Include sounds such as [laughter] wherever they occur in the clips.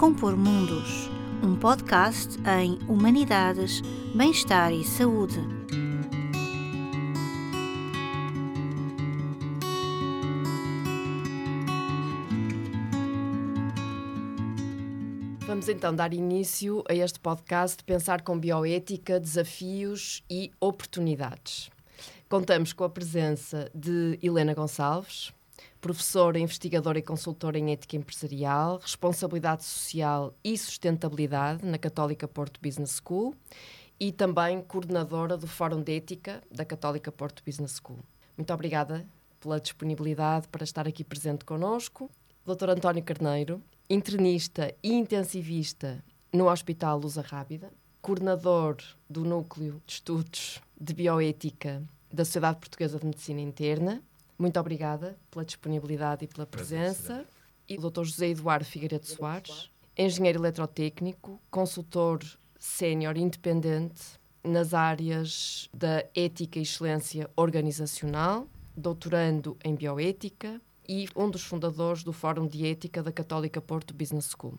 Compor Mundos, um podcast em Humanidades, Bem-Estar e Saúde. Vamos então dar início a este podcast Pensar com Bioética, Desafios e Oportunidades. Contamos com a presença de Helena Gonçalves, professora, investigadora e consultora em ética empresarial, responsabilidade social e sustentabilidade na Católica Porto Business School e também coordenadora do Fórum de Ética da Católica Porto Business School. Muito obrigada pela disponibilidade para estar aqui presente connosco. Dr. António Carneiro, internista e intensivista no Hospital Lusa Rábida, coordenador do Núcleo de Estudos de Bioética da Sociedade Portuguesa de Medicina Interna. Muito obrigada pela disponibilidade e pela presença. E o Dr. José Eduardo Figueiredo Soares, engenheiro eletrotécnico, consultor sénior independente nas áreas da ética e excelência organizacional, doutorando em bioética e um dos fundadores do Fórum de Ética da Católica Porto Business School.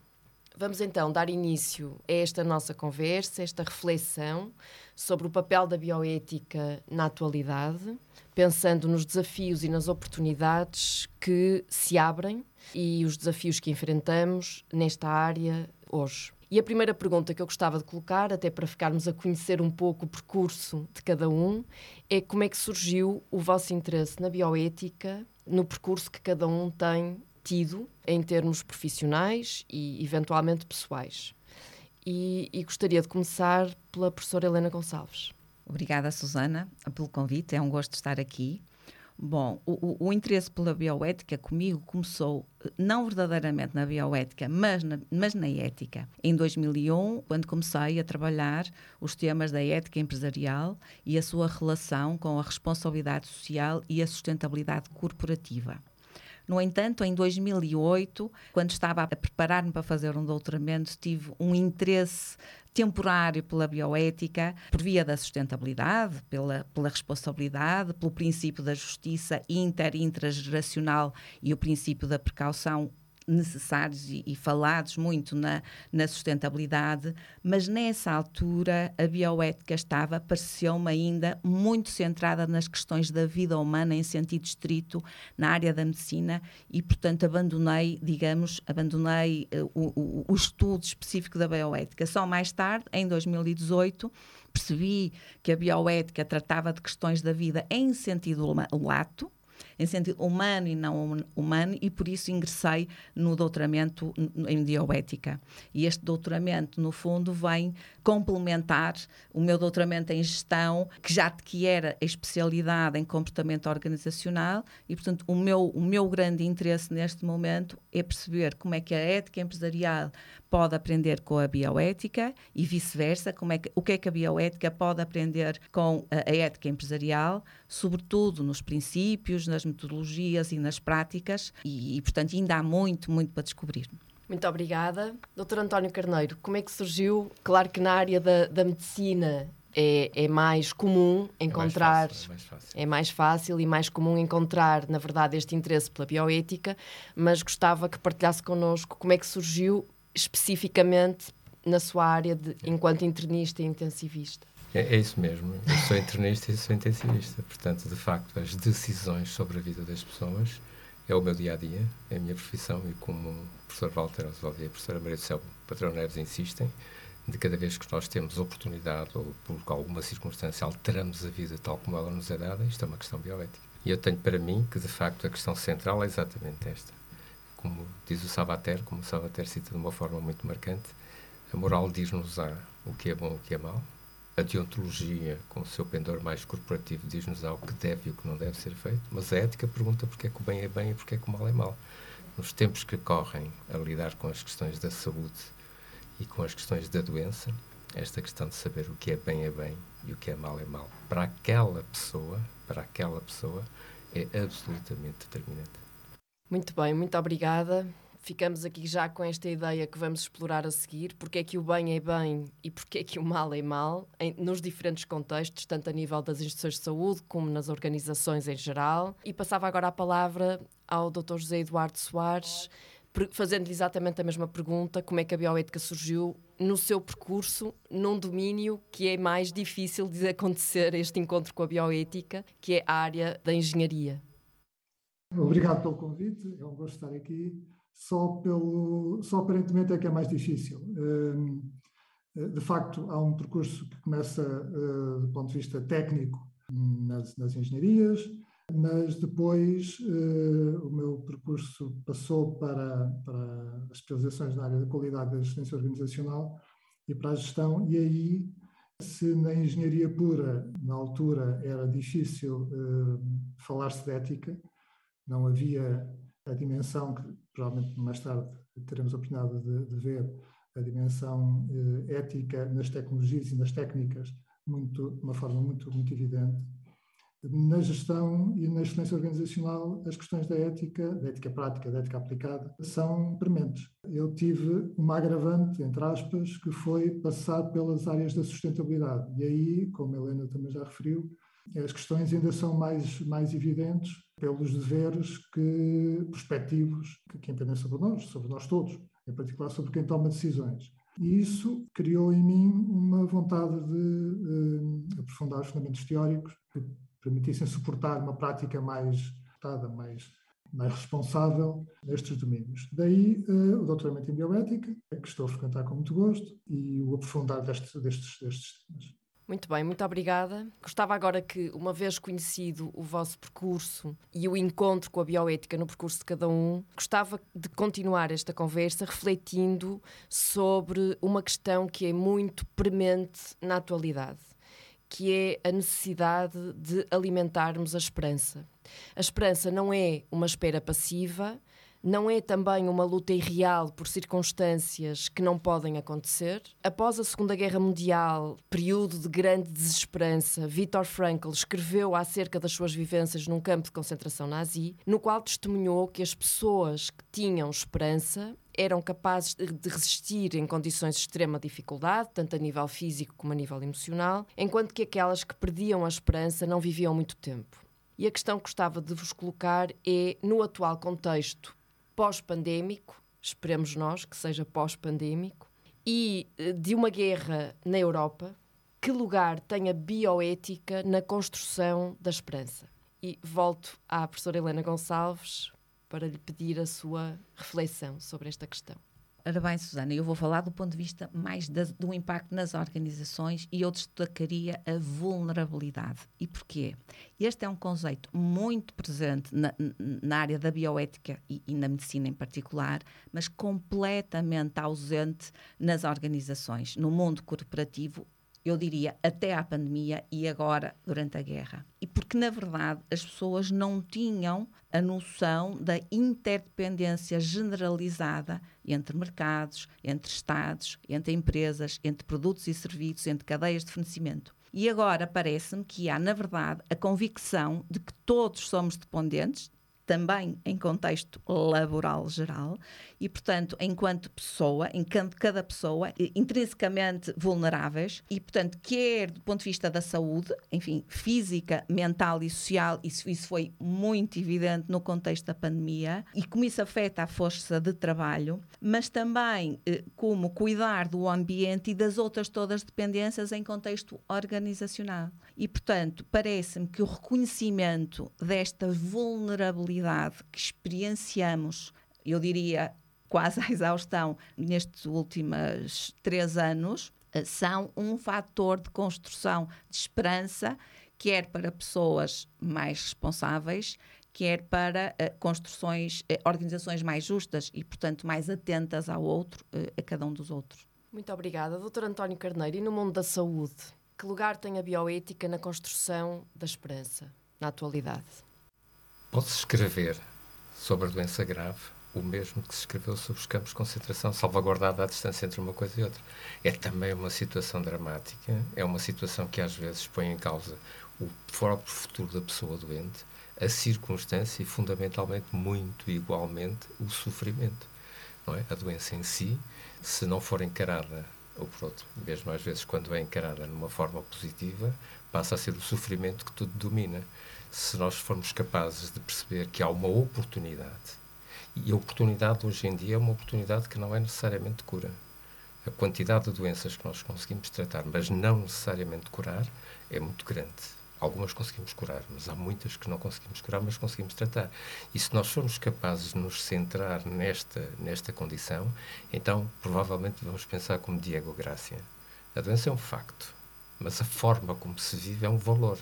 Vamos então dar início a esta nossa conversa, esta reflexão sobre o papel da bioética na atualidade, pensando nos desafios e nas oportunidades que se abrem e os desafios que enfrentamos nesta área hoje. E a primeira pergunta que eu gostava de colocar, até para ficarmos a conhecer um pouco o percurso de cada um, é como é que surgiu o vosso interesse na bioética, no percurso que cada um tem tido em termos profissionais e eventualmente pessoais. E, e, gostaria de começar pela professora Helena Gonçalves. Obrigada, Susana, pelo convite. É um gosto estar aqui. Bom, o, o, interesse pela bioética comigo começou não verdadeiramente na bioética, mas na, mas na ética. Em 2001, quando comecei a trabalhar os temas da ética empresarial e a sua relação com a responsabilidade social e a sustentabilidade corporativa. No entanto, em 2008, quando estava a preparar-me para fazer um doutoramento, tive um interesse temporário pela bioética, por via da sustentabilidade, pela, pela responsabilidade, pelo princípio da justiça inter e intrageracional e o princípio da precaução necessários e, e, falados muito na, na sustentabilidade, mas nessa altura a bioética estava, pareceu-me ainda, muito centrada nas questões da vida humana em sentido estrito, na área da medicina, e portanto abandonei, digamos, abandonei uh, o, o, estudo específico da bioética. Só mais tarde, em 2018, percebi que a bioética tratava de questões da vida em sentido lato, em sentido humano e não humano, e por isso ingressei no doutoramento em bioética. E este doutoramento, no fundo, vem complementar o meu doutoramento em gestão, que já que era a especialidade em comportamento organizacional, e portanto o meu, o meu grande interesse neste momento é perceber como é que a ética empresarial pode aprender com a bioética e vice-versa, como é que, o que é que a bioética pode aprender com a, a ética empresarial, sobretudo nos princípios, nas metodologias e nas práticas, e, e portanto ainda há muito, muito para descobrir. Muito obrigada. Doutor António Carneiro, como é que surgiu? Claro que na área da, da medicina é, é, mais comum encontrar. É mais, fácil, é mais, fácil. é mais fácil e mais comum encontrar, na verdade, este interesse pela bioética, mas gostava que partilhasse connosco como é que surgiu especificamente na sua área de, enquanto internista e intensivista. É, é, isso mesmo. Eu sou internista e sou intensivista. Portanto, de facto, as decisões sobre a vida das pessoas é o meu dia a dia, é a minha profissão. E como o professor Walter Oswald e a professora Maria do Céu Patrão Neves insistem, de cada vez que nós temos oportunidade ou por alguma circunstância alteramos a vida tal como ela nos é dada, isto é uma questão bioética. E eu tenho para mim que, de facto, a questão central é exatamente esta como diz o Sabater, como o Sabater cita de uma forma muito marcante, a moral diz-nos o que é bom e o que é mau. A deontologia, com o seu pendor mais corporativo, diz-nos o que deve e o que não deve ser feito. Mas a ética pergunta porque é que o bem é bem e porque é que o mal é mal. Nos tempos que correm a lidar com as questões da saúde e com as questões da doença, esta questão de saber o que é bem é bem e o que é mal é mal, para aquela pessoa, para aquela pessoa, é absolutamente determinante. Muito bem, muito obrigada. Ficamos aqui já com esta ideia que vamos explorar a seguir, porque é que o bem é bem e porque é que o mal é mal, em, nos diferentes contextos, tanto a nível das instituições de saúde como nas organizações em geral. E passava agora a palavra ao Dr. José Eduardo Soares fazendo exatamente a mesma pergunta: como é que a bioética surgiu no seu percurso, num domínio que é mais difícil de acontecer este encontro com a bioética, que é a área da engenharia? Obrigado pelo convite, é um gosto estar aqui. Só, pelo, só aparentemente é que é mais difícil. Hum, de facto, há um percurso que começa uh, do ponto de vista técnico nas, nas engenharias, mas depois uh, o meu percurso passou para, para as especializações na área da qualidade da assistência organizacional e para a gestão, e aí, se na engenharia pura, na altura, era difícil falar-se de ética, não havia a dimensão que provavelmente mais tarde teremos a oportunidade de, de ver, a dimensão uh, ética nas tecnologias e nas técnicas, muito, de uma forma muito, muito evidente na gestão e na excelência organizacional, as questões da ética, da ética prática, da ética aplicada, são prementes. Eu tive uma agravante, entre aspas, que foi passar pelas áreas da sustentabilidade. E aí, como a Helena também já referiu, as questões ainda são mais, mais evidentes pelos deveres que, prospectivos que, que impendem sobre nós, sobre nós todos, em particular sobre quem toma decisões. E isso criou em mim uma vontade de, de aprofundar os fundamentos teóricos que permitissem suportar uma prática mais mais, mais responsável nestes domínios. Daí uh, o doutoramento em bioética, que estou a frequentar com muito gosto, e o aprofundar destes, destes, destes temas. Muito bem, muito obrigada. Gostava agora que, uma vez conhecido o vosso percurso e o encontro com a bioética no percurso de cada um, gostava de continuar esta conversa refletindo sobre uma questão que é muito premente na atualidade que é a necessidade de alimentarmos a esperança. A esperança não é uma espera passiva, não é também uma luta irreal por circunstâncias que não podem acontecer. Após a Segunda Guerra Mundial, período de grande desesperança, Viktor Frankl escreveu acerca das suas vivências num campo de concentração nazi, no qual testemunhou que as pessoas que tinham esperança eram capazes de resistir em condições de extrema dificuldade, tanto a nível físico como a nível emocional, enquanto que aquelas que perdiam a esperança não viviam muito tempo. E a questão que gostava de vos colocar é, no atual contexto pós-pandémico, esperemos nós que seja pós-pandémico, e eh, de uma guerra na Europa, que lugar tem a bioética na construção da esperança? E volto à professora Helena Gonçalves para lhe pedir a sua reflexão sobre esta questão. Ora bem, Susana, eu vou falar do ponto de vista mais da, do impacto nas organizações e eu destacaria a vulnerabilidade. E porquê? Este é um conceito muito presente na, na área da bioética e, e, na medicina em particular, mas completamente ausente nas organizações. No mundo corporativo, eu diria, até à pandemia e agora durante a guerra. E porque, na verdade, as pessoas não tinham a noção da interdependência generalizada entre mercados, entre Estados, entre empresas, entre produtos e serviços, entre cadeias de fornecimento. E agora parece-me que há, na verdade, a convicção de que todos somos dependentes, também em contexto laboral geral e, portanto, enquanto pessoa, enquanto cada pessoa, intrinsecamente vulneráveis e, portanto, quer do ponto de vista da saúde, enfim, física, mental e social, isso, isso foi muito evidente no contexto da pandemia e como isso afeta a força de trabalho, mas também eh, como cuidar do ambiente e das outras todas dependências em contexto organizacional. E, portanto, parece-me que o reconhecimento desta vulnerabilidade que experienciamos, eu diria quase à exaustão, nestes últimos três anos, eh, são um fator de construção de esperança, quer para pessoas mais responsáveis, quer para uh, construções, uh, organizações mais justas e, portanto, mais atentas ao outro, uh, a cada um dos outros. Muito obrigada. Doutor António Carneiro, e no mundo da saúde, que lugar tem a bioética na construção da esperança, na atualidade? Pode-se escrever sobre a doença grave o mesmo que se escreveu sobre os campos de concentração, salvaguardada a distância entre uma coisa e outra. É também uma situação dramática, é uma situação que às vezes põe em causa o próprio futuro da pessoa doente, a circunstância e, fundamentalmente, muito igualmente, o sofrimento. Não é? A doença em si, se não for encarada, ou por outro, mesmo às vezes quando é encarada numa forma positiva, passa a ser o sofrimento que tudo domina se nós formos capazes de perceber que há uma oportunidade E a oportunidade hoje em dia é uma oportunidade que não é necessariamente cura. A quantidade de doenças que nós conseguimos tratar, mas não necessariamente curar, é muito grande. Algumas conseguimos curar, mas há muitas que não conseguimos curar, mas conseguimos tratar. E se nós formos capazes de nos centrar nesta, nesta condição, então provavelmente vamos pensar como Diego Gracia. A doença é um facto, mas a forma como se vive é um valor.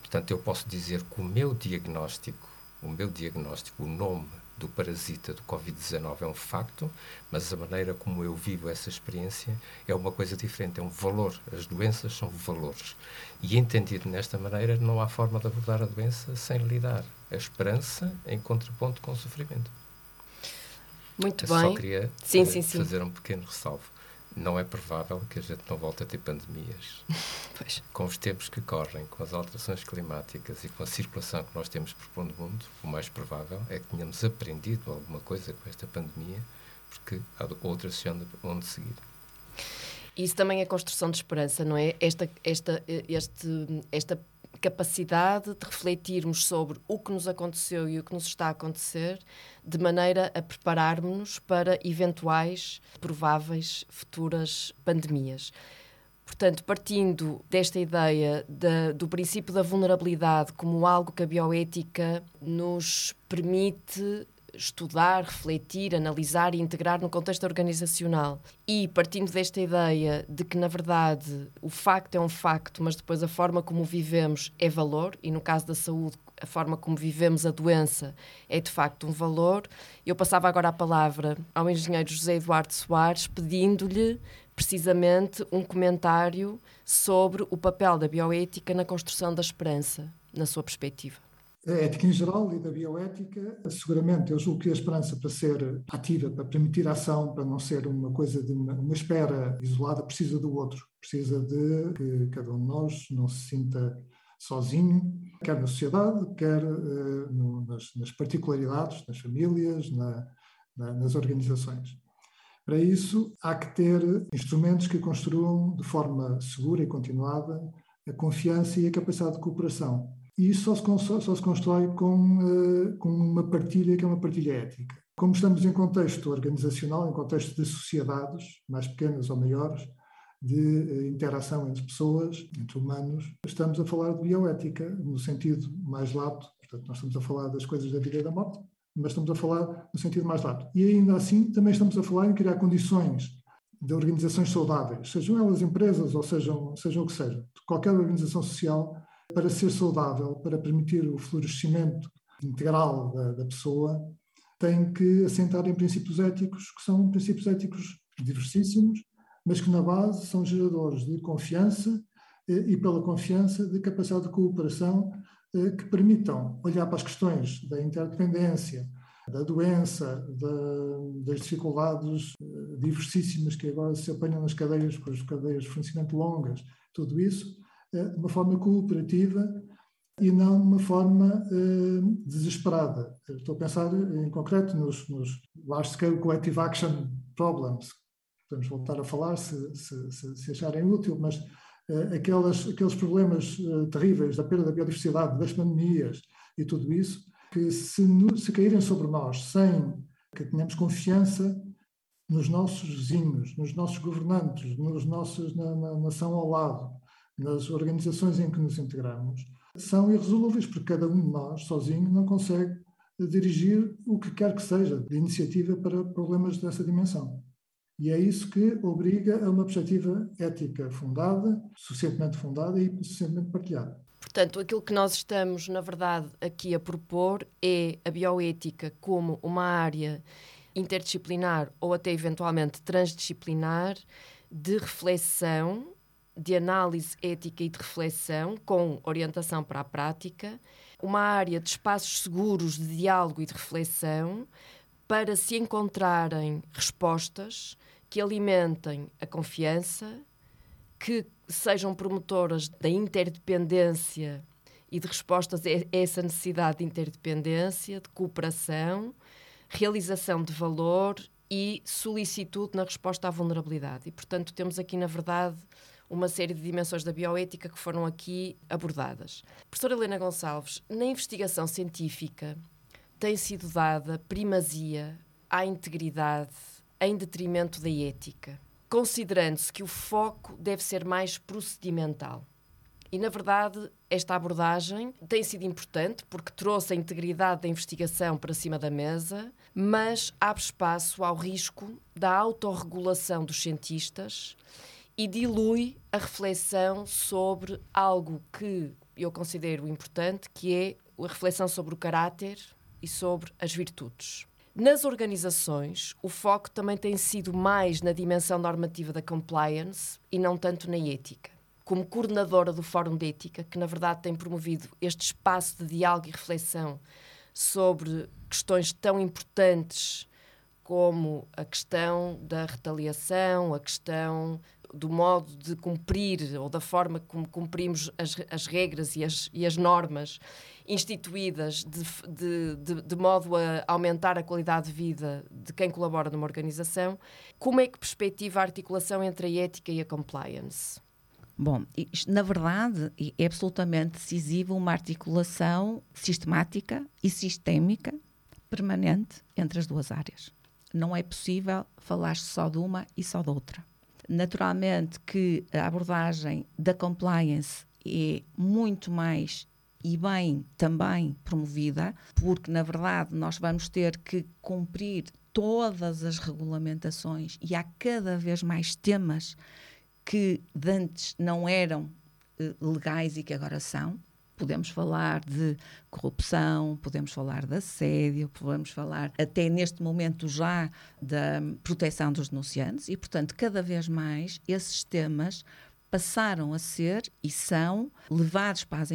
Portanto, eu posso dizer que o meu diagnóstico, o meu diagnóstico, o nome do parasita do Covid-19 é um facto, mas a maneira como eu vivo essa experiência é uma coisa diferente, é um valor. As doenças são valores. E entendido nesta maneira, não há forma de abordar a doença sem lidar a esperança em contraponto com o sofrimento. Muito eu bem. Só queria sim, sim, sim. fazer um pequeno ressalvo não é provável que a gente não volte a ter pandemias. [laughs] Pois. Com os tempos que correm, com as alterações climáticas e com a circulação que nós temos por pondo mundo, o mais provável é que tenhamos aprendido alguma coisa com esta pandemia, porque há outras onde, onde seguir. Isso também é construção de esperança, não é? Esta, esta, este, esta capacidade de refletirmos sobre o que nos aconteceu e o que nos está a acontecer, de maneira a prepararmos-nos para eventuais, prováveis, futuras pandemias. Portanto, partindo desta ideia de, do princípio da vulnerabilidade como algo que a bioética nos permite estudar, refletir, analisar e integrar no contexto organizacional. E partindo desta ideia de que, na verdade, o facto é um facto, mas depois a forma como vivemos é valor, e no caso da saúde, a forma como vivemos a doença é de facto um valor. Eu passava agora a palavra ao engenheiro José Eduardo Soares, pedindo-lhe precisamente um comentário sobre o papel da bioética na construção da esperança, na sua perspectiva. A ética em geral e da bioética, seguramente eu julgo que a esperança para ser ativa, para permitir ação, para não ser uma coisa de uma, uma espera isolada, precisa do outro, precisa de que cada um de nós não se sinta sozinho, quer na sociedade, quer uh, no, nas, nas, particularidades, nas famílias, na, na, nas organizações. Para isso, há que ter instrumentos que construam de forma segura e continuada a confiança e a capacidade de cooperação e isso só se, só, só se constrói com, uh, com uma partilha que é uma partilha ética. Como estamos em contexto organizacional, em contexto de sociedades, mais pequenas ou maiores, de uh, interação entre pessoas, entre humanos, estamos a falar de bioética no sentido mais lato. Portanto, nós estamos a falar das coisas da vida e da morte, mas estamos a falar no sentido mais lato. E ainda assim, também estamos a falar em criar condições de organizações saudáveis, sejam elas empresas ou sejam, sejam o que seja. Qualquer organização social para ser saudável, para permitir o florescimento integral da, da pessoa, tem que assentar em princípios éticos, que são princípios éticos diversíssimos, mas que na base são geradores de confiança e, pela confiança, de capacidade de cooperação eh, que permitam olhar para as questões da interdependência, da doença, da, das dificuldades eh, diversíssimas que agora se apanham nas cadeias, com as cadeias de fornecimento longas, tudo isso, eh, de uma forma cooperativa e não de uma forma uh, desesperada. Estou a pensar em concreto nos, nos Large Scale Collective Action Problems. Podemos voltar a falar se, se, se, se acharem útil, mas uh, aquelas, aqueles problemas terríveis da perda da biodiversidade, das pandemias e tudo isso, que se, se caírem sobre nós sem que tenhamos confiança nos nossos vizinhos, nos nossos governantes, nos nossos, na, na nação ao lado, nas organizações em que nos integramos, são irresolúveis, porque cada um de nós, sozinho, não consegue dirigir o que quer que seja de iniciativa para problemas dessa dimensão. E é isso que obriga a uma perspectiva ética fundada, suficientemente fundada e suficientemente partilhada. Portanto, aquilo que nós estamos, na verdade, aqui a propor é a bioética como uma área interdisciplinar ou até eventualmente transdisciplinar de reflexão de análise ética e de reflexão, com orientação para a prática, uma área de espaços seguros de diálogo e de reflexão para se encontrarem respostas que alimentem a confiança, que sejam promotoras da interdependência e de respostas a essa necessidade de interdependência, de cooperação, realização de valor e solicitude na resposta à vulnerabilidade. E, portanto, temos aqui, na verdade, uma série de dimensões da bioética que foram aqui abordadas. Professora Helena Gonçalves, na investigação científica, tem sido dada primazia à integridade em detrimento da ética, considerando-se que o foco deve ser mais procedimental. E, na verdade, esta abordagem tem sido importante porque trouxe a integridade da investigação para cima da mesa, mas abre espaço ao risco da autorregulação dos cientistas e dilui a reflexão sobre algo que eu considero importante, que é a reflexão sobre o caráter e sobre as virtudes. Nas organizações, o foco também tem sido mais na dimensão normativa da compliance e não tanto na ética. Como coordenadora do Fórum de Ética, que na verdade tem promovido este espaço de diálogo e reflexão sobre questões tão importantes como a questão da retaliação, a questão do modo de cumprir ou da forma como cumprimos as, as regras e as, e as normas instituídas de, de, de, de, modo a aumentar a qualidade de vida de quem colabora numa organização, como é que perspectiva a articulação entre a ética e a compliance? Bom, na verdade, é absolutamente decisiva uma articulação sistemática e sistémica permanente entre as duas áreas. Não é possível falar só de uma e só da outra. Naturalmente que a abordagem da compliance é muito mais e bem também promovida, porque na verdade nós vamos ter que cumprir todas as regulamentações e há cada vez mais temas que antes não eram eh, legais e que agora são. Podemos falar de corrupção, podemos falar de assédio, podemos falar até neste momento já da proteção dos denunciantes e, portanto, cada vez mais esses temas passaram a ser e são levados para as,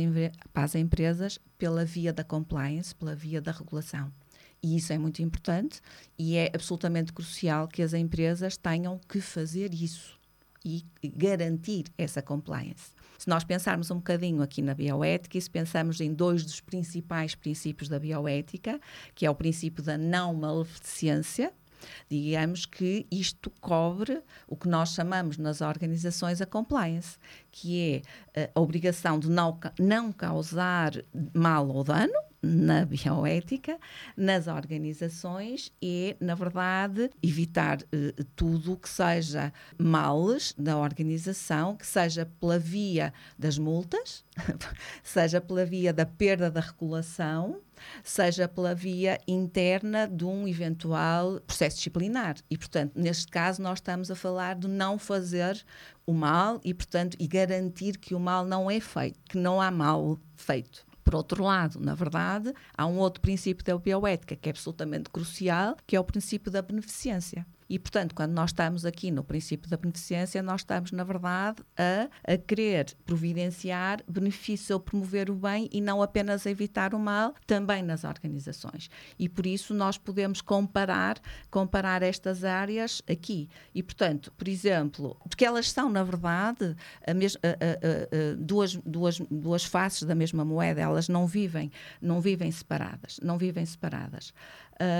para as empresas pela via da compliance, pela via da regulação. E isso é muito importante e é absolutamente crucial que as empresas tenham que fazer isso e garantir essa compliance. Se nós pensarmos um bocadinho aqui na bioética, e se pensamos em dois dos principais princípios da bioética, que é o princípio da não maleficência, digamos que isto cobre o que nós chamamos nas organizações a compliance, que é eh, a obrigação de não, não causar mal ou dano, na bioética, nas organizações e, na verdade, evitar eh, tudo que seja males da organização, que seja pela via das multas, [laughs] seja pela via da perda da regulação, seja pela via interna de um eventual processo disciplinar. E, portanto, neste caso, nós estamos a falar de não fazer o mal e, portanto, e garantir que o mal não é feito, que não há mal feito. Por outro lado, na verdade, há um outro princípio da bioética que é absolutamente crucial, que é o princípio da beneficência. E, portanto, quando nós estamos aqui no princípio da beneficência, nós estamos, na verdade, a, a querer providenciar benefícios ou promover o bem e não apenas evitar o mal, também nas organizações. E por isso nós podemos comparar, comparar estas áreas aqui. E, portanto, por exemplo, porque elas são, na verdade, mes, a, a, duas, duas, duas faces da mesma moeda, elas não vivem, não vivem separadas, não vivem separadas.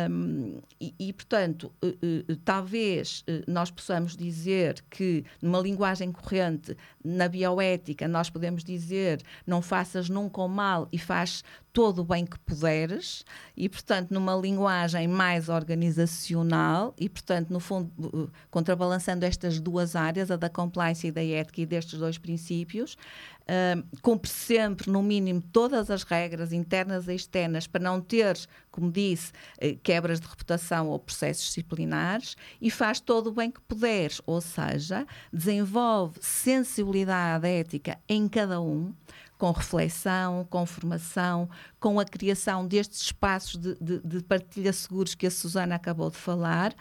Um, e, e, portanto, uh, talvez uh, nós possamos dizer que, numa linguagem corrente, na bioética, nós podemos dizer não faças nunca o mal e faz todo o bem que puderes, e, portanto, numa linguagem mais organizacional, e, portanto, no fundo, contrabalançando estas duas áreas, a da compliance e da ética e destes dois princípios, uh, cumpre sempre, no mínimo, todas as regras internas e externas para não ter, como disse, uh, quebras de reputação ou processos disciplinares e faz todo o bem que puderes, ou seja, desenvolve sensibilidade ética em cada um, com reflexão, com formação, com a criação destes espaços de, de, de partilha seguros que a Susana acabou de falar,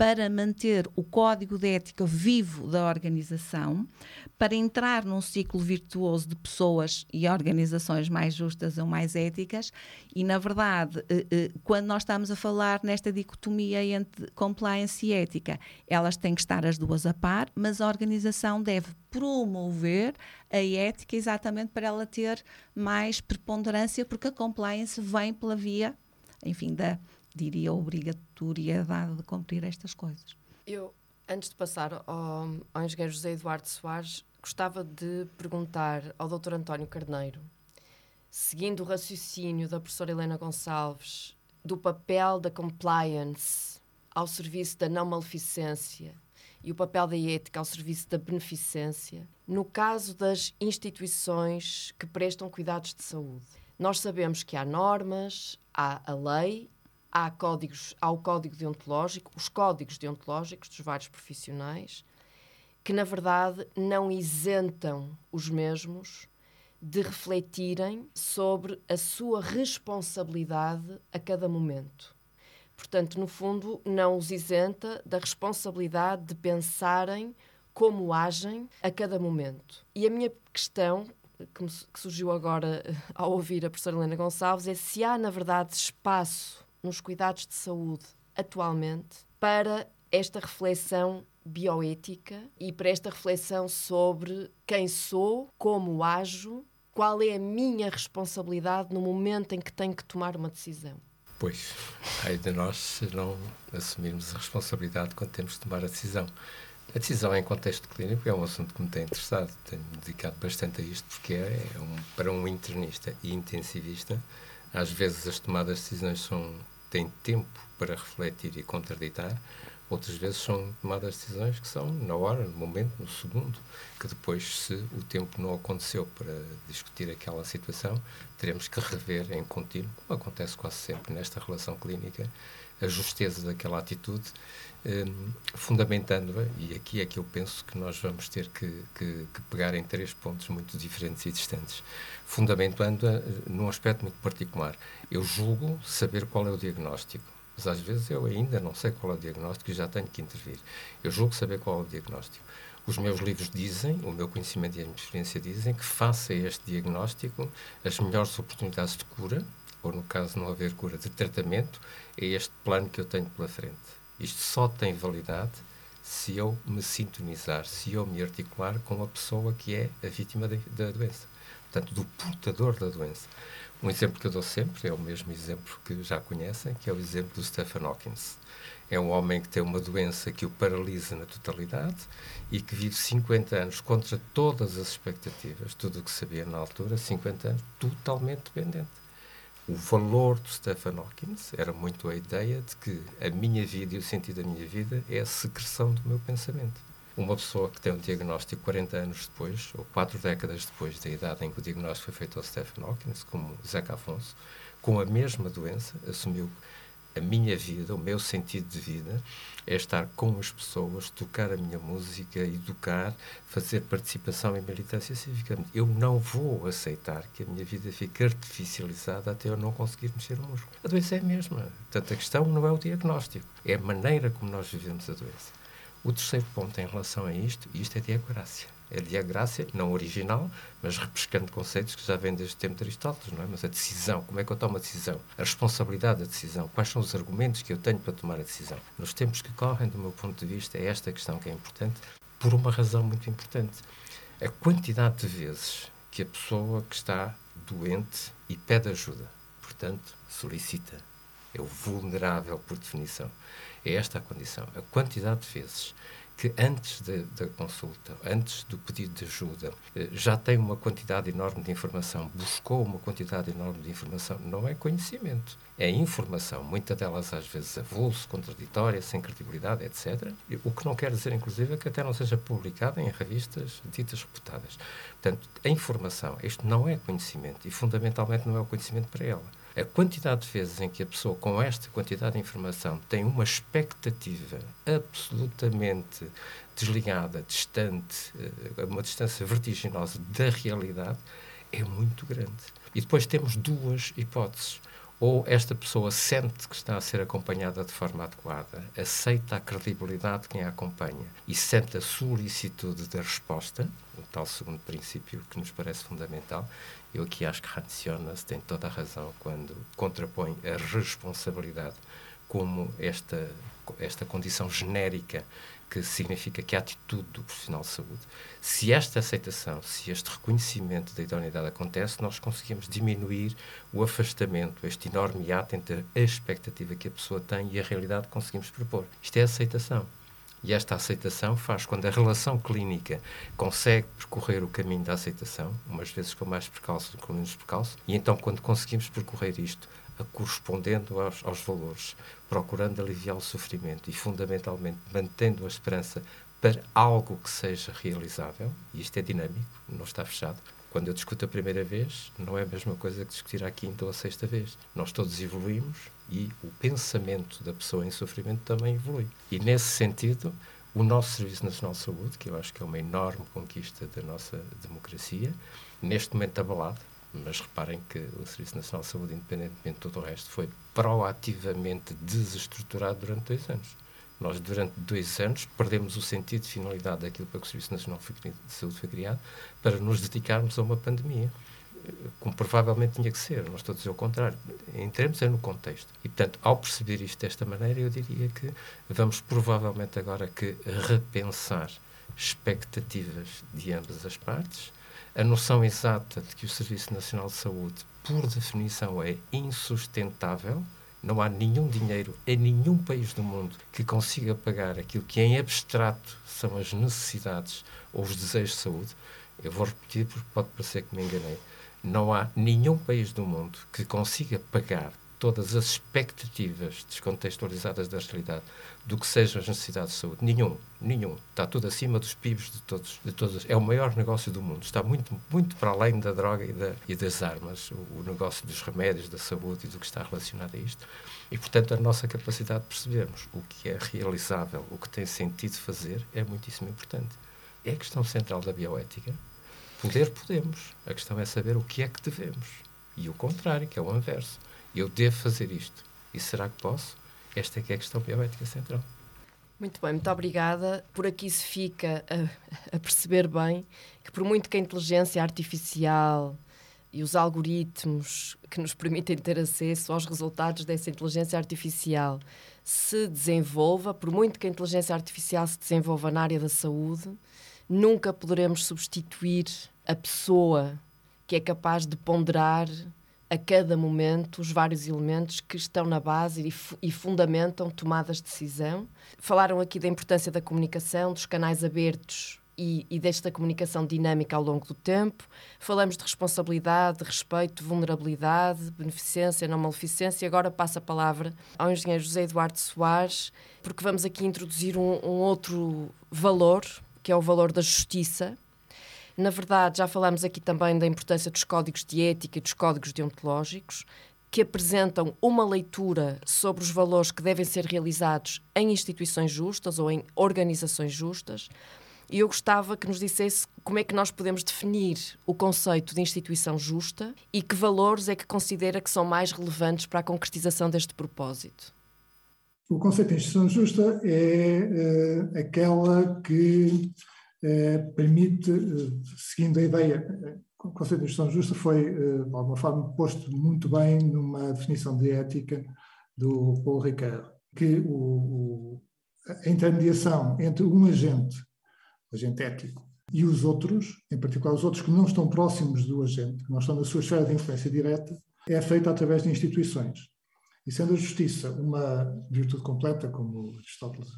para manter o código de ética vivo da organização, para entrar num ciclo virtuoso de pessoas e organizações mais justas ou mais éticas. E, na verdade, eh, eh, quando nós estamos a falar nesta dicotomia entre compliance e ética, elas têm que estar as duas a par, mas a organização deve promover a ética exatamente para ela ter mais preponderância, porque a compliance vem pela via, enfim, da diria, obrigatoriedade de cumprir estas coisas. Eu, antes de passar ao, ao engenheiro José Eduardo Soares, gostava de perguntar ao Dr. António Carneiro, seguindo o raciocínio da professora Helena Gonçalves, do papel da compliance ao serviço da não maleficência e o papel da ética ao serviço da beneficência, no caso das instituições que prestam cuidados de saúde. Nós sabemos que há normas, há a lei, há códigos, há o código deontológico, os códigos deontológicos dos vários profissionais, que na verdade não isentam os mesmos de refletirem sobre a sua responsabilidade a cada momento. Portanto, no fundo, não os isenta da responsabilidade de pensarem como agem a cada momento. E a minha questão, que, surgiu agora [laughs] ao ouvir a professora Helena Gonçalves, é se há, na verdade, espaço nos cuidados de saúde atualmente para esta reflexão bioética e para esta reflexão sobre quem sou, como ajo, qual é a minha responsabilidade no momento em que tenho que tomar uma decisão. Pois, aí de nós se não assumirmos a responsabilidade quando temos de tomar a decisão. A decisão em contexto clínico é um assunto que me tem interessado, tenho dedicado bastante a isto, porque é, é um, para um internista e intensivista, às vezes as tomadas de decisões são, têm tempo para refletir e contraditar, Outras vezes são tomadas decisões que são na hora, no momento, no segundo, que depois, se o tempo não aconteceu para discutir aquela situação, teremos que rever em contínuo, como acontece quase sempre nesta relação clínica, a justeza daquela atitude, um, fundamentando-a, e aqui é que eu penso que nós vamos ter que, que, que pegar em três pontos muito diferentes e distantes. Fundamentando-a eh, num aspecto muito particular. Eu julgo saber qual é o diagnóstico mas às vezes eu ainda não sei qual é o diagnóstico e já tenho que intervir. Eu julgo saber qual é o diagnóstico. Os meus livros dizem, o meu conhecimento e a minha experiência dizem que, face a este diagnóstico, as melhores oportunidades de cura, ou no caso não haver cura, de tratamento, é este plano que eu tenho pela frente. Isto só tem validade se eu me sintonizar, se eu me articular com a pessoa que é a vítima da doença. Portanto, do portador da doença. Um exemplo que eu dou sempre é o mesmo exemplo que já conhecem, que é o exemplo do Stephen Hawking. É um homem que tem uma doença que o paralisa na totalidade e que vive 50 anos contra todas as expectativas, tudo o que sabia na altura, 50 anos, totalmente dependente. O valor do Stephen Hawking era muito a ideia de que a minha vida e o sentido da minha vida é a secreção do meu pensamento uma pessoa que tem um diagnóstico 40 anos depois, ou quatro décadas depois da idade em que o diagnóstico foi feito ao Stephen Hawking, como Zeca Afonso, com a mesma doença, assumiu a minha vida, o meu sentido de vida, é estar com as pessoas, tocar a minha música, educar, fazer participação em militância cívica. Eu não vou aceitar que a minha vida fique artificializada até eu não conseguir mexer o músculo. A doença é a mesma. Portanto, a questão não é o diagnóstico, é a maneira como nós vivemos a doença. O terceiro ponto em relação a isto, e isto é diagrácia. É diagrácia, não original, mas repescando conceitos que já vêm desde o tempo de Aristóteles, não é? Mas a decisão, como é que eu tomo a decisão? A responsabilidade da decisão, quais são os argumentos que eu tenho para tomar a decisão? Nos tempos que correm, do meu ponto de vista, é esta questão que é importante, por uma razão muito importante. A quantidade de vezes que a pessoa que está doente e pede ajuda, portanto, solicita, é o vulnerável por definição é esta a condição. A quantidade de vezes que antes da consulta, antes do pedido de ajuda, eh, já tem uma quantidade enorme de informação, buscou uma quantidade enorme de informação, não é conhecimento, é informação, muitas delas às vezes avulso, contraditória, sem credibilidade, etc. O que não quer dizer, inclusive, que até não seja publicada em revistas ditas reputadas. Portanto, a informação, isto não é conhecimento e fundamentalmente não é o conhecimento para ela a quantidade de vezes em que a pessoa, com esta quantidade de informação, tem uma expectativa absolutamente desligada, distante, eh, uma distância vertiginosa da realidade, é muito grande. E depois temos duas hipóteses. Ou esta pessoa sente que está a ser acompanhada de forma adequada, aceita a credibilidade de quem a acompanha e sente a solicitude da resposta, o tal segundo princípio que nos parece fundamental, eu aqui acho que Ratziona tem toda a razão quando contrapõe a responsabilidade como esta, esta condição genérica que significa que a atitude do profissional de saúde. Se esta aceitação, se este reconhecimento da idoneidade acontece, nós conseguimos diminuir o afastamento, este enorme ato entre a expectativa que a pessoa tem e a realidade que conseguimos propor. Isto é aceitação. E esta aceitação faz quando a relação clínica consegue percorrer o caminho da aceitação, umas vezes com mais percalço do que com menos percalço, e então quando conseguimos percorrer isto, correspondendo aos, aos valores, procurando aliviar o sofrimento e, fundamentalmente, mantendo a esperança para algo que seja realizável, e isto é dinâmico, não está fechado. Quando eu discuto a primeira vez, não é a mesma coisa que discutir a quinta ou a sexta vez. Nós todos evoluímos e o pensamento da pessoa em sofrimento também evolui. E, nesse sentido, o nosso Serviço Nacional de Saúde, que eu acho que é uma enorme conquista da nossa democracia, neste momento abalado, mas reparem que o Serviço Nacional de Saúde, independentemente de todo o resto, foi proativamente desestruturado durante dois anos. Nós, durante dois anos, perdemos o sentido de finalidade daquilo para que o Serviço Nacional de Saúde foi criado, para nos dedicarmos a uma pandemia, como provavelmente tinha que ser. Nós estou a dizer o contrário. Entremos é no contexto. E, portanto, ao perceber isto desta maneira, eu diria que vamos provavelmente agora que repensar expectativas de ambas as partes, a noção exata de que o Serviço Nacional de Saúde, por definição, é insustentável. Não há nenhum dinheiro em nenhum país do mundo que consiga pagar aquilo que em abstrato são as necessidades ou os desejos de saúde. Eu vou repetir porque pode parecer que me enganei. Não há nenhum país do mundo que consiga pagar todas as expectativas descontextualizadas da realidade do que sejam as necessidades de saúde. Nenhum, nenhum. Está tudo acima dos PIBs de todos. De todos. É o maior negócio do mundo. Está muito, muito para além da droga e, da, e das armas. O, o, negócio dos remédios, da saúde e do que está relacionado a isto. E, portanto, a nossa capacidade de percebermos o que é realizável, o que tem sentido fazer, é muitíssimo importante. É a questão central da bioética. Poder, podemos. A questão é saber o que é que devemos. E o contrário, que é o inverso eu devo fazer isto. E será que posso? Esta é que é a questão bioética central. Muito bem, muito obrigada. Por aqui se fica a, a, perceber bem que, por muito que a inteligência artificial e os algoritmos que nos permitem ter acesso aos resultados dessa inteligência artificial se desenvolva, por muito que a inteligência artificial se desenvolva na área da saúde, nunca poderemos substituir a pessoa que é capaz de ponderar a cada momento os vários elementos que estão na base e, e, fundamentam tomadas de decisão. Falaram aqui da importância da comunicação, dos canais abertos e, e, desta comunicação dinâmica ao longo do tempo. Falamos de responsabilidade, de respeito, vulnerabilidade, beneficência, não maleficência. Agora passo a palavra ao engenheiro José Eduardo Soares, porque vamos aqui introduzir um, um outro valor, que é o valor da justiça na verdade, já falamos aqui também da importância dos códigos de ética e dos códigos deontológicos, que apresentam uma leitura sobre os valores que devem ser realizados em instituições justas ou em organizações justas. E eu gostava que nos dissesse como é que nós podemos definir o conceito de instituição justa e que valores é que considera que são mais relevantes para a concretização deste propósito. O conceito de instituição justa é uh, aquela que eh, permite, eh, seguindo a ideia, o conceito de gestão justa foi, de alguma forma, posto muito bem numa definição de ética do Paul Ricard, que o, o, a intermediação entre um agente, o agente ético, e os outros, em particular os outros que não estão próximos do agente, que não estão na sua esfera de influência direta, é feita através de instituições. E sendo a justiça uma virtude completa, como Aristóteles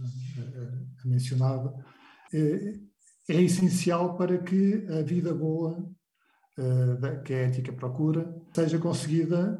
mencionava, é essencial para que a vida boa que a ética procura seja conseguida,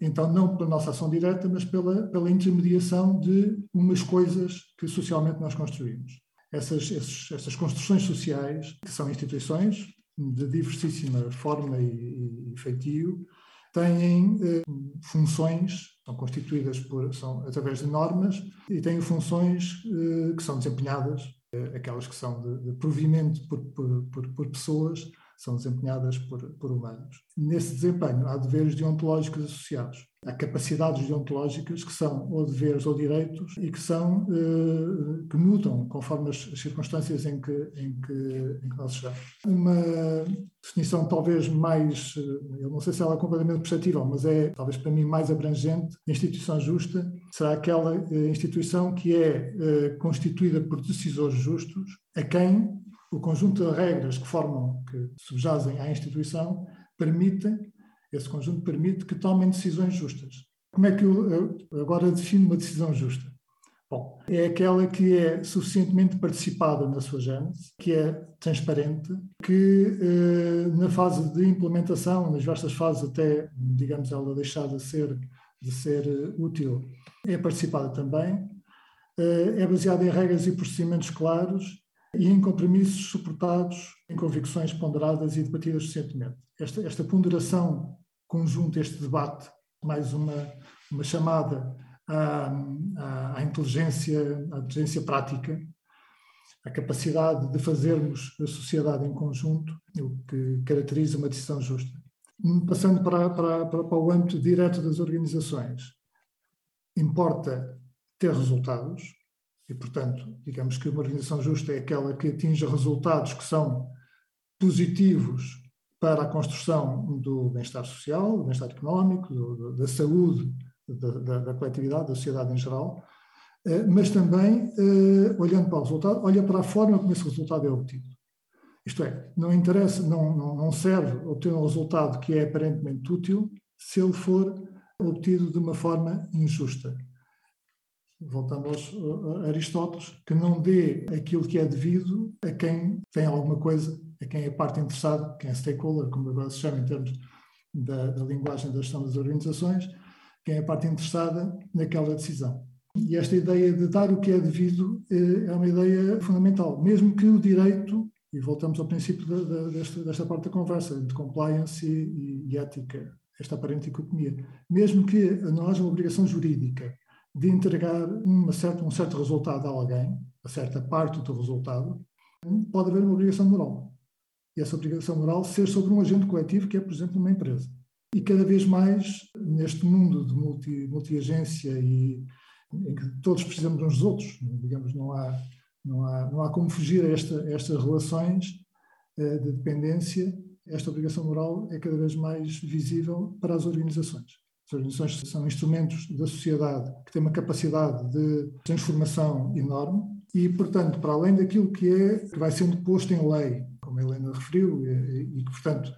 então, não pela nossa ação direta, mas pela, pela intermediação de umas coisas que socialmente nós construímos. Essas, esses, essas construções sociais, que são instituições de diversíssima forma e, e feitio, têm uh, funções, são constituídas por, são, através de normas e têm funções uh, que são desempenhadas eh, aquelas que são de, de provimento por, por, por, por pessoas, são desempenhadas por, por humanos. Nesse desempenho há deveres deontológicos associados. Há capacidades deontológicas que são ou deveres ou direitos e que são eh, que mudam conforme as circunstâncias em que, em que, em que nós estamos. Uma definição talvez mais, eh, eu não sei se ela é completamente perceptível, mas é talvez para mim mais abrangente, instituição justa será aquela eh, instituição que é eh, constituída por decisores justos a quem o conjunto de regras que formam, que subjazem à instituição, permitem, esse conjunto permite que tomem decisões justas. Como é que eu agora defino uma decisão justa? Bom, é aquela que é suficientemente participada na sua gênese, que é transparente, que eh, na fase de implementação, nas vastas fases até, digamos, ela deixar de ser de ser útil. É participada também, é baseada em regras e procedimentos claros e em compromissos suportados em convicções ponderadas e debatidas suficientemente. Esta, esta ponderação conjunta, este debate, mais uma, uma chamada à, à, à, inteligência, à inteligência prática, à capacidade de fazermos a sociedade em conjunto, o que caracteriza uma decisão justa. Passando para, para, para, para o âmbito direto das organizações, importa ter resultados, e, portanto, digamos que uma organização justa é aquela que atinge resultados que são positivos para a construção do bem-estar social, do bem-estar económico, do, da saúde da, da, da, coletividade, da sociedade em geral, eh, mas também, eh, olhando para o resultado, olha para a forma como esse resultado é obtido. Isto é, não interessa, não, não, não serve obter um resultado que é aparentemente útil se ele for obtido de uma forma injusta voltamos a Aristóteles, que não dê aquilo que é devido a quem tem alguma coisa, a quem é parte interessada, quem é stakeholder, como agora se chama em termos da, da linguagem da gestão das organizações, quem é parte interessada naquela decisão. E esta ideia de dar o que é devido eh, é uma ideia fundamental, mesmo que o direito, e voltamos ao princípio da, da, desta, desta, parte da conversa, de compliance e, e ética, esta aparente dicotomia, mesmo que não haja uma obrigação jurídica de entregar uma certa, um certo resultado a alguém, a certa parte do resultado, pode haver uma obrigação moral. E essa obrigação moral ser sobre um agente coletivo, que é, por exemplo, uma empresa. E cada vez mais, neste mundo de multi, multi-agência e em que todos precisamos uns dos outros, digamos, não há, não há, não há como fugir a, esta, a estas relações eh, de dependência, esta obrigação moral é cada vez mais visível para as organizações. As organizações são instrumentos da sociedade que têm uma capacidade de transformação enorme e, portanto, para além daquilo que é que vai sendo posto em lei, como a Helena referiu, e, que, portanto,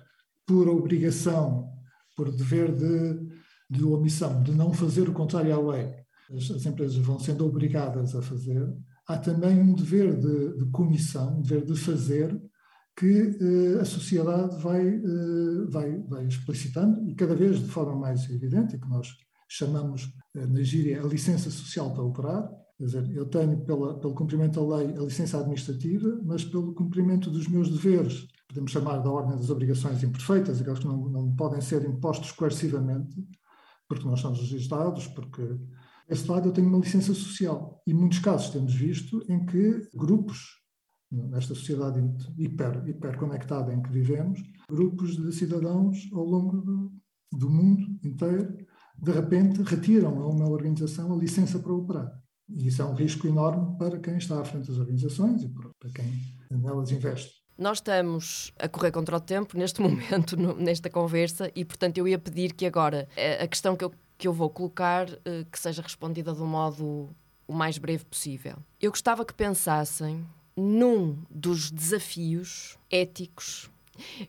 por obrigação, por dever de, de omissão, de não fazer o contrário à lei, as, as empresas vão sendo obrigadas a fazer, há também um dever de, de comissão, um dever de fazer, que uh, a sociedade vai, uh, vai, vai explicitando e cada vez de forma mais evidente, que nós chamamos uh, na gíria a licença social para operar, quer dizer, eu tenho pela, pelo cumprimento da lei a licença administrativa, mas pelo cumprimento dos meus deveres, podemos chamar da ordem das obrigações imperfeitas, aquelas que não, não podem ser impostos coercivamente, porque nós somos legislados, porque desse lado eu tenho uma licença social. E muitos casos temos visto em que grupos nesta sociedade hiper, hiperconectada em que vivemos, grupos de cidadãos ao longo do, do mundo inteiro, de repente, retiram a uma organização a licença para operar. E isso é um risco enorme para quem está à frente das organizações e para quem nelas investe. Nós estamos a correr contra o tempo neste [laughs] momento, nesta conversa, e portanto eu ia pedir que agora eh, a questão que eu, que eu vou colocar eh, que seja respondida um modo o mais breve possível. Eu gostava que pensassem num dos desafios éticos,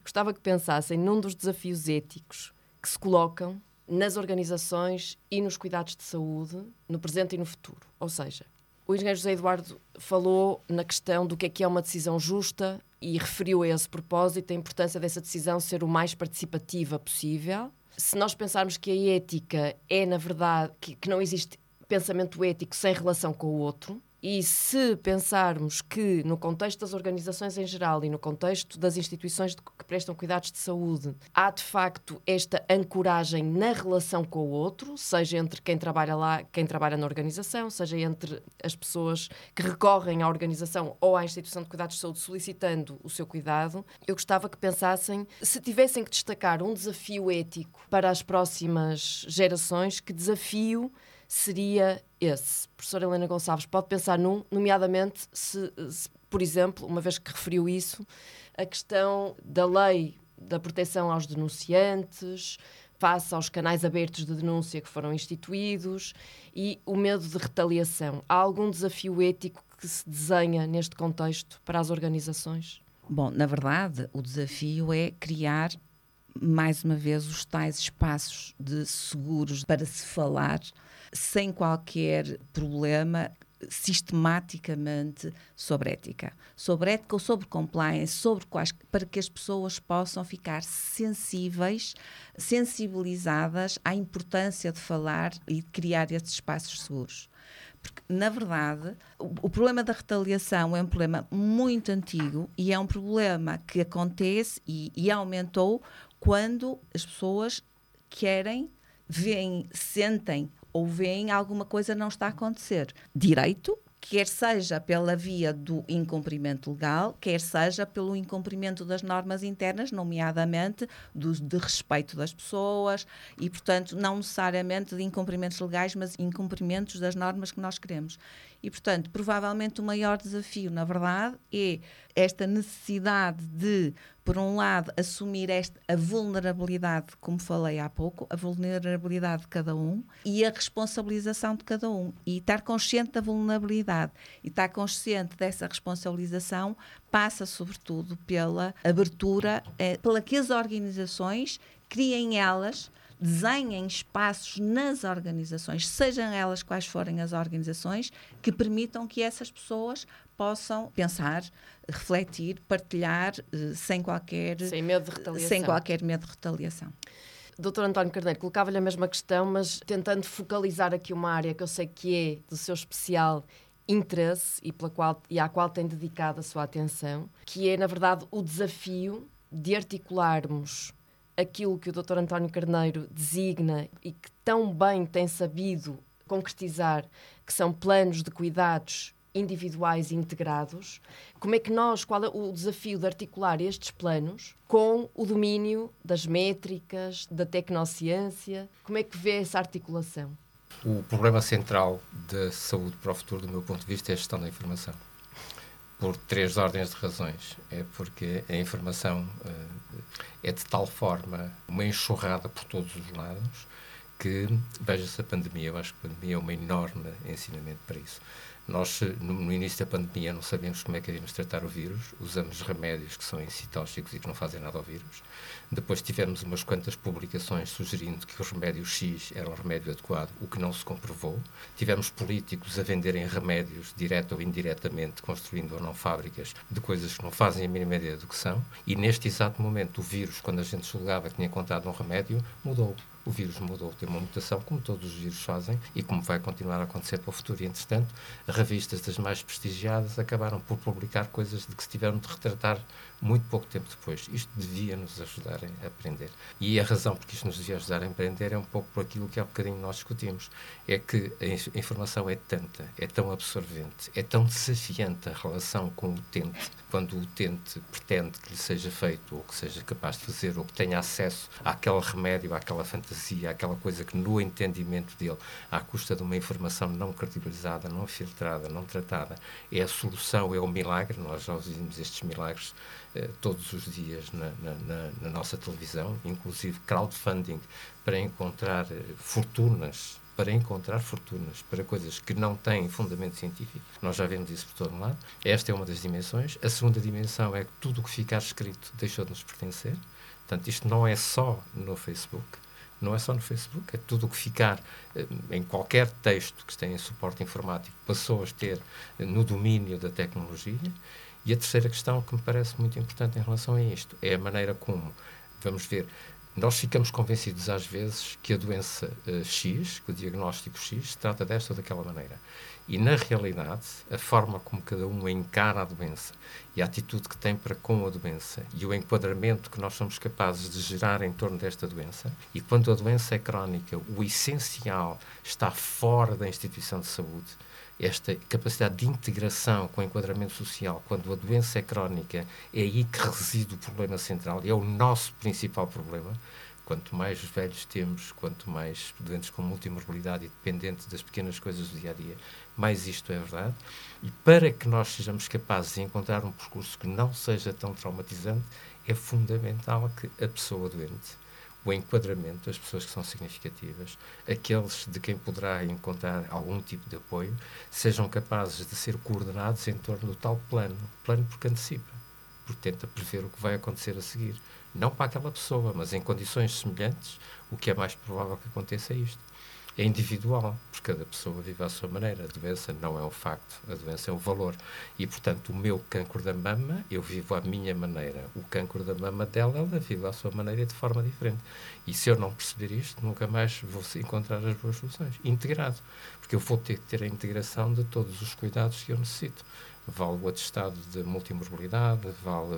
gostava que pensassem num dos desafios éticos que se colocam nas organizações e nos cuidados de saúde, no presente e no futuro. Ou seja, o engenheiro José Eduardo falou na questão do que é que é uma decisão justa e referiu a esse propósito a importância dessa decisão ser o mais participativa possível. Se nós pensarmos que a ética é, na verdade, que, que não existe pensamento ético sem relação com o outro, e se pensarmos que, no contexto das organizações em geral e no contexto das instituições que prestam cuidados de saúde, há de facto esta ancoragem na relação com o outro, seja entre quem trabalha lá, quem trabalha na organização, seja entre as pessoas que recorrem à organização ou à instituição de cuidados de saúde solicitando o seu cuidado, eu gostava que pensassem, se tivessem que destacar um desafio ético para as próximas gerações, que desafio seria esse. Professora Helena Gonçalves, pode pensar num, nomeadamente se, se, por exemplo, uma vez que referiu isso, a questão da lei da proteção aos denunciantes, face aos canais abertos de denúncia que foram instituídos e o medo de retaliação. Há algum desafio ético que se desenha neste contexto para as organizações? Bom, na verdade, o desafio é criar mais uma vez os tais espaços de seguros para se falar sem qualquer problema sistematicamente sobre ética. Sobre ética ou sobre compliance, sobre quais, para que as pessoas possam ficar sensíveis, sensibilizadas à importância de falar e de criar estes espaços seguros. Porque, na verdade, o, o, problema da retaliação é um problema muito antigo e é um problema que acontece e, e aumentou quando as pessoas querem, veem, sentem ou veem alguma coisa não está a acontecer. Direito, quer seja pela via do incumprimento legal, quer seja pelo incumprimento das normas internas, nomeadamente do, de respeito das pessoas e, portanto, não necessariamente de incumprimentos legais, mas incumprimentos das normas que nós queremos. E, portanto, provavelmente o maior desafio, na verdade, é esta necessidade de, por um lado, assumir esta, a vulnerabilidade, como falei há pouco, a vulnerabilidade de cada um e a responsabilização de cada um. E estar consciente da vulnerabilidade e estar consciente dessa responsabilização passa, sobretudo, pela abertura, eh, pela que as organizações criem elas desenhem espaços nas organizações, sejam elas quais forem as organizações, que permitam que essas pessoas possam pensar, refletir, partilhar eh, sem qualquer sem medo de retaliação. Sem qualquer medo de retaliação. Doutor António Carneiro, colocava-lhe a mesma questão, mas tentando focalizar aqui uma área que eu sei que é do seu especial interesse e, pela qual, e à qual tem dedicado a sua atenção, que é, na verdade, o desafio de articularmos aquilo que o Dr. António Carneiro designa e que tão bem tem sabido concretizar, que são planos de cuidados individuais integrados, como é que nós, qual é o desafio de articular estes planos com o domínio das métricas, da tecnociência, como é que vê essa articulação? O problema central da saúde para o futuro, do meu ponto de vista, é a gestão da informação por três ordens de razões. É porque a informação uh, é de tal forma uma enxurrada por todos os lados que, veja-se a pandemia, eu acho que a pandemia é um enorme ensinamento para isso. Nós, no, início da pandemia, não sabíamos como é que iríamos tratar o vírus, usamos remédios que são incitóxicos e que não fazem nada ao vírus. Depois tivemos umas quantas publicações sugerindo que o remédio X era um remédio adequado, o que não se comprovou. Tivemos políticos a venderem remédios, direto ou indiretamente, construindo ou não fábricas, de coisas que não fazem a mínima ideia do que são. E neste exato momento, o vírus, quando a gente julgava que tinha encontrado um remédio, mudou o vírus mudou, tem uma mutação, como todos os vírus fazem, e como vai continuar a acontecer para o futuro. E, entretanto, revistas das mais prestigiadas acabaram por publicar coisas de que se tiveram de retratar muito pouco tempo depois. Isto devia nos ajudar a aprender. E a razão por que isto nos devia ajudar a aprender é um pouco por aquilo que há bocadinho nós discutimos. É que a informação é tanta, é tão absorvente, é tão desafiante a relação com o utente, quando o utente pretende que lhe seja feito, ou que seja capaz de fazer, ou que tenha acesso àquele remédio, àquela fantasia, àquela coisa que no entendimento dele, à custa de uma informação não credibilizada, não filtrada, não tratada, é a solução, é o milagre. Nós já ouvimos estes milagres todos os dias na, na, na, nossa televisão, inclusive crowdfunding para encontrar eh, fortunas para encontrar fortunas para coisas que não têm fundamento científico. Nós já vemos isso por todo lado. Esta é uma das dimensões. A segunda dimensão é que tudo o que ficar escrito deixou de nos pertencer. Portanto, isto não é só no Facebook. Não é só no Facebook, é tudo o que ficar eh, em qualquer texto que tenha suporte informático passou a ter no domínio da tecnologia. E a terceira questão que me parece muito importante em relação a isto é a maneira como, vamos ver, nós ficamos convencidos às vezes que a doença uh, X, que o diagnóstico X, se trata desta ou daquela maneira. E na realidade, a forma como cada um encara a doença e a atitude que tem para com a doença e o enquadramento que nós somos capazes de gerar em torno desta doença, e quando a doença é crónica, o essencial está fora da instituição de saúde esta capacidade de integração com o enquadramento social, quando a doença é crónica, é aí que reside o problema central, é o nosso principal problema. Quanto mais velhos temos, quanto mais doentes com multimorbilidade e dependentes das pequenas coisas do dia a dia, mais isto é verdade. E para que nós sejamos capazes de encontrar um percurso que não seja tão traumatizante, é fundamental que a pessoa doente o enquadramento das pessoas que são significativas, aqueles de quem poderá encontrar algum tipo de apoio, sejam capazes de ser coordenados em torno do tal plano. Plano porque antecipa, porque tenta prever o que vai acontecer a seguir. Não para aquela pessoa, mas em condições semelhantes, o que é mais provável que aconteça é isto. É individual, porque cada pessoa vive à sua maneira. A doença não é um facto, a doença é um valor. E, portanto, o meu cancro da mama, eu vivo à minha maneira. O cancro da mama dela, ela vive à sua maneira e de forma diferente. E se eu não perceber isto, nunca mais vou encontrar as boas soluções. Integrado. Porque eu vou ter que ter a integração de todos os cuidados que eu necessito. Vale o atestado de multimorbilidade, vale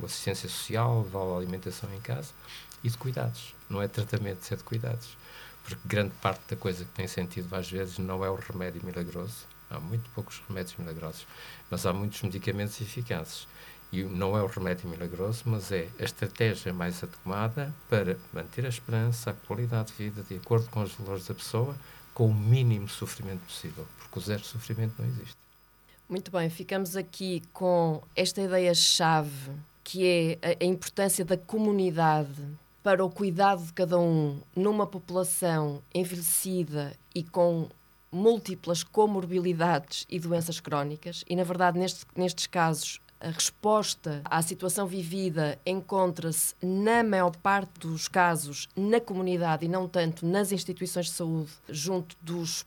a assistência social, vale a alimentação em casa e de cuidados. Não é tratamento, é de cuidados porque grande parte da coisa que tem sentido às vezes não é o remédio milagroso. Há muito poucos remédios milagrosos, mas há muitos medicamentos eficazes. E não é o remédio milagroso, mas é a estratégia mais adequada para manter a esperança, a qualidade de vida de acordo com os valores da pessoa, com o mínimo sofrimento possível, porque o zero sofrimento não existe. Muito bem, ficamos aqui com esta ideia-chave, que é a, importância da comunidade para o cuidado de cada um numa população envelhecida e com múltiplas comorbilidades e doenças crónicas, e na verdade neste, nestes casos a resposta à situação vivida encontra-se, na maior parte dos casos, na comunidade e não tanto nas instituições de saúde, junto dos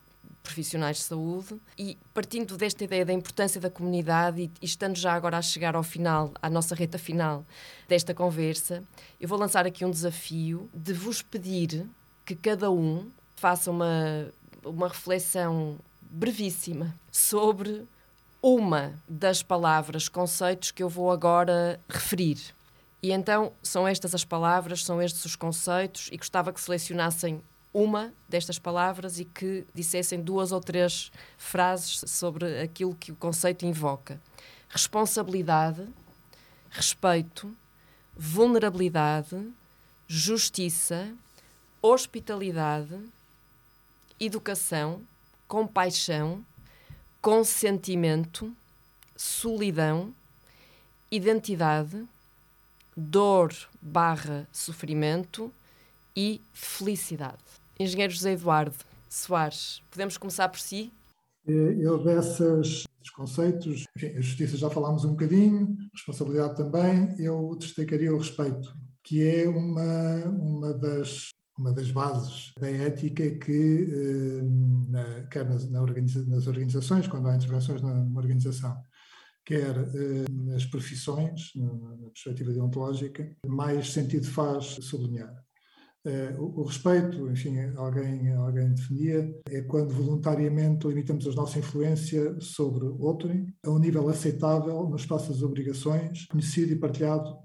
profissionais de saúde e partindo desta ideia da importância da comunidade e, e estando já agora a chegar ao final, à nossa reta final desta conversa, eu vou lançar aqui um desafio de vos pedir que cada um faça uma, uma reflexão brevíssima sobre uma das palavras, conceitos que eu vou agora referir. E então são estas as palavras, são estes os conceitos, e gostava que selecionassem uma destas palavras e que dissessem duas ou três frases sobre aquilo que o conceito invoca: responsabilidade, respeito, vulnerabilidade, justiça, hospitalidade, educação, compaixão, consentimento, solidão, identidade, dor barra sofrimento e felicidade. Engenheiro José Eduardo Soares, podemos começar por si? Eh, eu dessas conceitos, enfim, a justiça já falámos um bocadinho, responsabilidade também, eu destacaria o respeito, que é uma, uma, das, uma das bases da ética que, eh, na, quer nas, na organiza, nas organizações, quando há intervenções numa organização, quer eh, nas profissões, na perspectiva deontológica, mais sentido faz sublinhar. O, o, respeito, enfim, alguém, alguém definia, é quando voluntariamente limitamos a nossa influência sobre outrem a um nível aceitável no espaço das obrigações, conhecido e partilhado,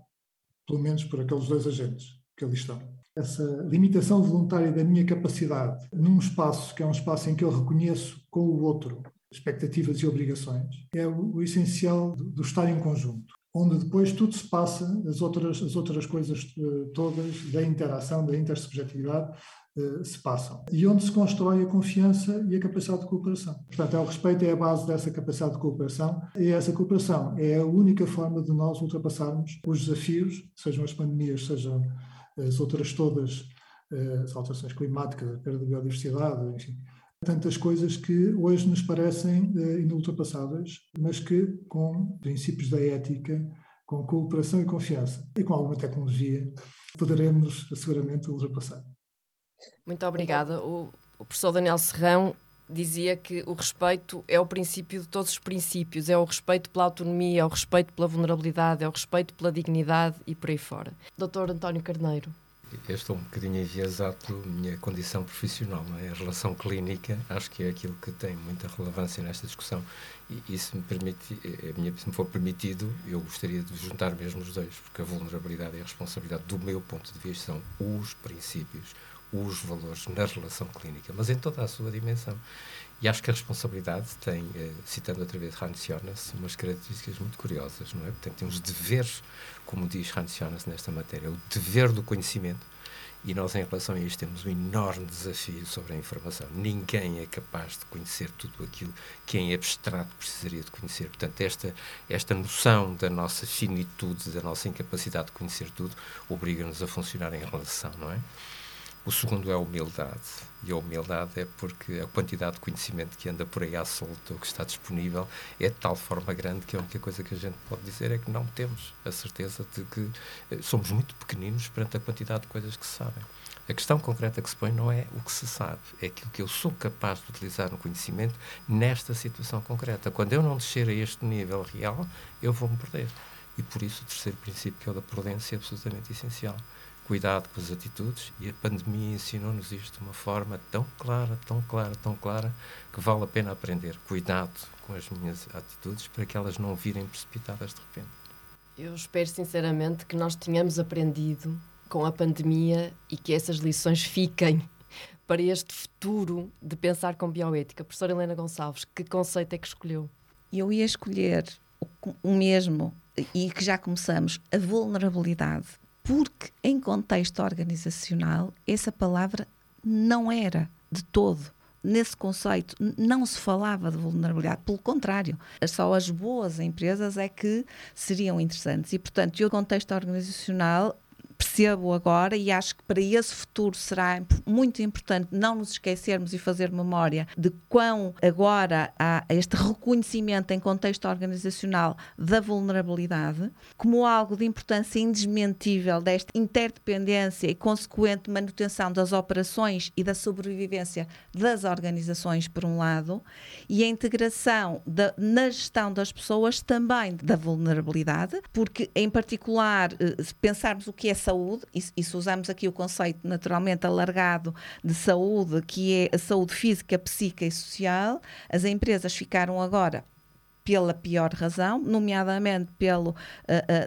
pelo menos por aqueles dois agentes que ali estão. Essa limitação voluntária da minha capacidade num espaço que é um espaço em que eu reconheço com o outro expectativas e obrigações é o, o essencial do, do estar em conjunto onde depois tudo se passa, as outras, as outras coisas uh, todas da interação, da intersubjetividade, uh, se passam. E onde se constrói a confiança e a capacidade de cooperação. Portanto, é o respeito é a base dessa capacidade de cooperação e essa cooperação é a única forma de nós ultrapassarmos os desafios, sejam as pandemias, sejam as outras todas, uh, as alterações climáticas, a perda da biodiversidade, enfim, tantas coisas que hoje nos parecem uh, inultrapassáveis, mas que com princípios da ética, com cooperação e confiança e com alguma tecnologia poderemos seguramente ultrapassar. Muito obrigada. O, o professor Daniel Serrão dizia que o respeito é o princípio de todos os princípios, é o respeito pela autonomia, é o respeito pela vulnerabilidade, é o respeito pela dignidade e por aí fora. Doutor António Carneiro eu estou um bocadinho enviesado pela minha condição profissional, não é? A relação clínica acho que é aquilo que tem muita relevância nesta discussão e, e se, me permite, eh, a minha, se me for permitido, eu gostaria de juntar mesmo os dois, porque a vulnerabilidade e a responsabilidade, do meu ponto de vista, são os princípios, os valores na relação clínica, mas em toda a sua dimensão. E acho que a responsabilidade tem, eh, citando outra vez Hans Jonas, umas características muito curiosas, não é? Portanto, tem uns deveres, como diz Hans Jonas nesta matéria, o dever do conhecimento, e nós, em relação a isto, temos um enorme desafio sobre a informação. Ninguém é capaz de conhecer tudo aquilo que em abstrato precisaria de conhecer. Portanto, esta, esta noção da nossa finitude, da nossa incapacidade de conhecer tudo, obriga-nos a funcionar em relação, não é? O segundo é a humildade. E a humildade é porque a quantidade de conhecimento que anda por aí à solta, ou que está disponível, é de tal forma grande que a única coisa que a gente pode dizer é que não temos a certeza de que eh, somos muito pequeninos perante a quantidade de coisas que se sabem. A questão concreta que se põe não é o que se sabe, é aquilo que eu sou capaz de utilizar no conhecimento nesta situação concreta. Quando eu não descer a este nível real, eu vou-me perder. E por isso o terceiro princípio, que é o da prudência, é absolutamente essencial cuidado com as atitudes e a pandemia ensinou-nos isto de uma forma tão clara, tão clara, tão clara, que vale a pena aprender. Cuidado com as minhas atitudes para que elas não virem precipitadas de repente. Eu espero sinceramente que nós tenhamos aprendido com a pandemia e que essas lições fiquem [laughs] para este futuro de pensar com bioética. Professora Helena Gonçalves, que conceito é que escolheu? Eu ia escolher o mesmo e que já começamos, a vulnerabilidade porque em contexto organizacional essa palavra não era de todo. Nesse conceito não se falava de vulnerabilidade, pelo contrário, só as boas empresas é que seriam interessantes. E, portanto, o contexto organizacional percebo agora e acho que para esse futuro será muito importante não nos esquecermos e fazer memória de quão agora há este reconhecimento em contexto organizacional da vulnerabilidade como algo de importância indesmentível desta interdependência e consequente manutenção das operações e da sobrevivência das organizações, por um lado, e a integração da, na gestão das pessoas também da vulnerabilidade, porque, em particular, eh, se pensarmos o que é saúde, e, e se usamos aqui o conceito naturalmente alargado de saúde, que é a saúde física, psíquica e social, as empresas ficaram agora pela pior razão, nomeadamente pela uh, uh,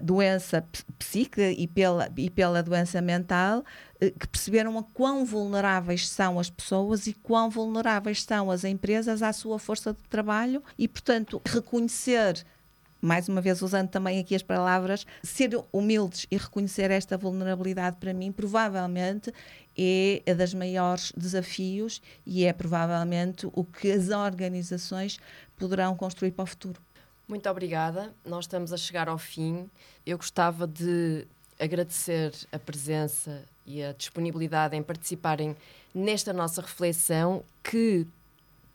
doença psíquica e pela, e pela doença mental, uh, que perceberam a quão vulneráveis são as pessoas e quão vulneráveis são as empresas à sua força de trabalho e, portanto, reconhecer mais uma vez usando também aqui as palavras, ser humildes e reconhecer esta vulnerabilidade para mim, provavelmente é a das maiores desafios e é provavelmente o que as organizações poderão construir para o futuro. Muito obrigada. Nós estamos a chegar ao fim. Eu gostava de agradecer a presença e a disponibilidade em participarem nesta nossa reflexão que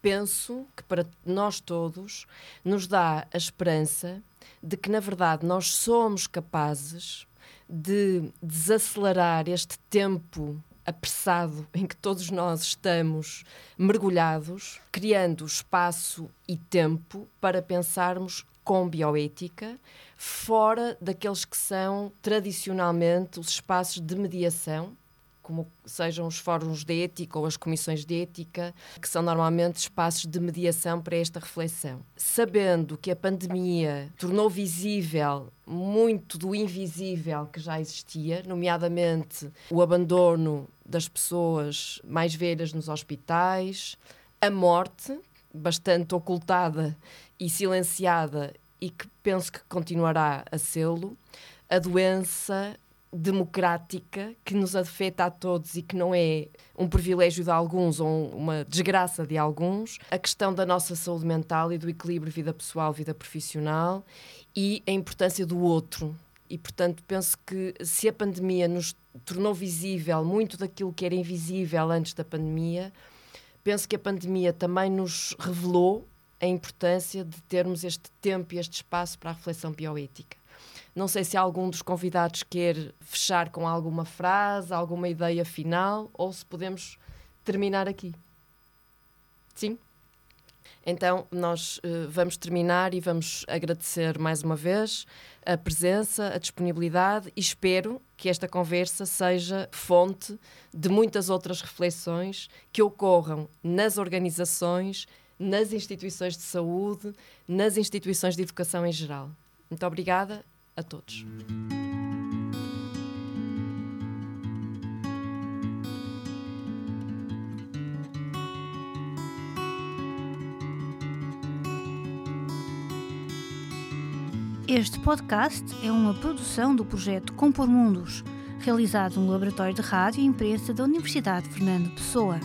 penso que para nós todos nos dá a esperança de que, na verdade, nós somos capazes de desacelerar este tempo apressado em que todos nós estamos mergulhados, criando espaço e tempo para pensarmos com bioética, fora daqueles que são tradicionalmente os espaços de mediação como sejam os fóruns de ética ou as comissões de ética, que são normalmente espaços de mediação para esta reflexão. Sabendo que a pandemia tornou visível muito do invisível que já existia, nomeadamente o abandono das pessoas mais velhas nos hospitais, a morte, bastante ocultada e silenciada e que penso que continuará a sê-lo, a doença democrática que nos afeta a todos e que não é um privilégio de alguns ou uma desgraça de alguns, a questão da nossa saúde mental e do equilíbrio vida pessoal, vida profissional e a importância do outro. E, portanto, penso que se a pandemia nos tornou visível muito daquilo que era invisível antes da pandemia, penso que a pandemia também nos revelou a importância de termos este tempo e este espaço para a reflexão bioética. Não sei se algum dos convidados quer fechar com alguma frase, alguma ideia final, ou se podemos terminar aqui. Sim? Então, nós uh, vamos terminar e vamos agradecer mais uma vez a presença, a disponibilidade e espero que esta conversa seja fonte de muitas outras reflexões que ocorram nas organizações, nas instituições de saúde, nas instituições de educação em geral. Muito obrigada a todos. Este podcast é uma produção do projeto Compor Mundos, realizado no Laboratório de Rádio e Imprensa da Universidade Fernando Pessoa.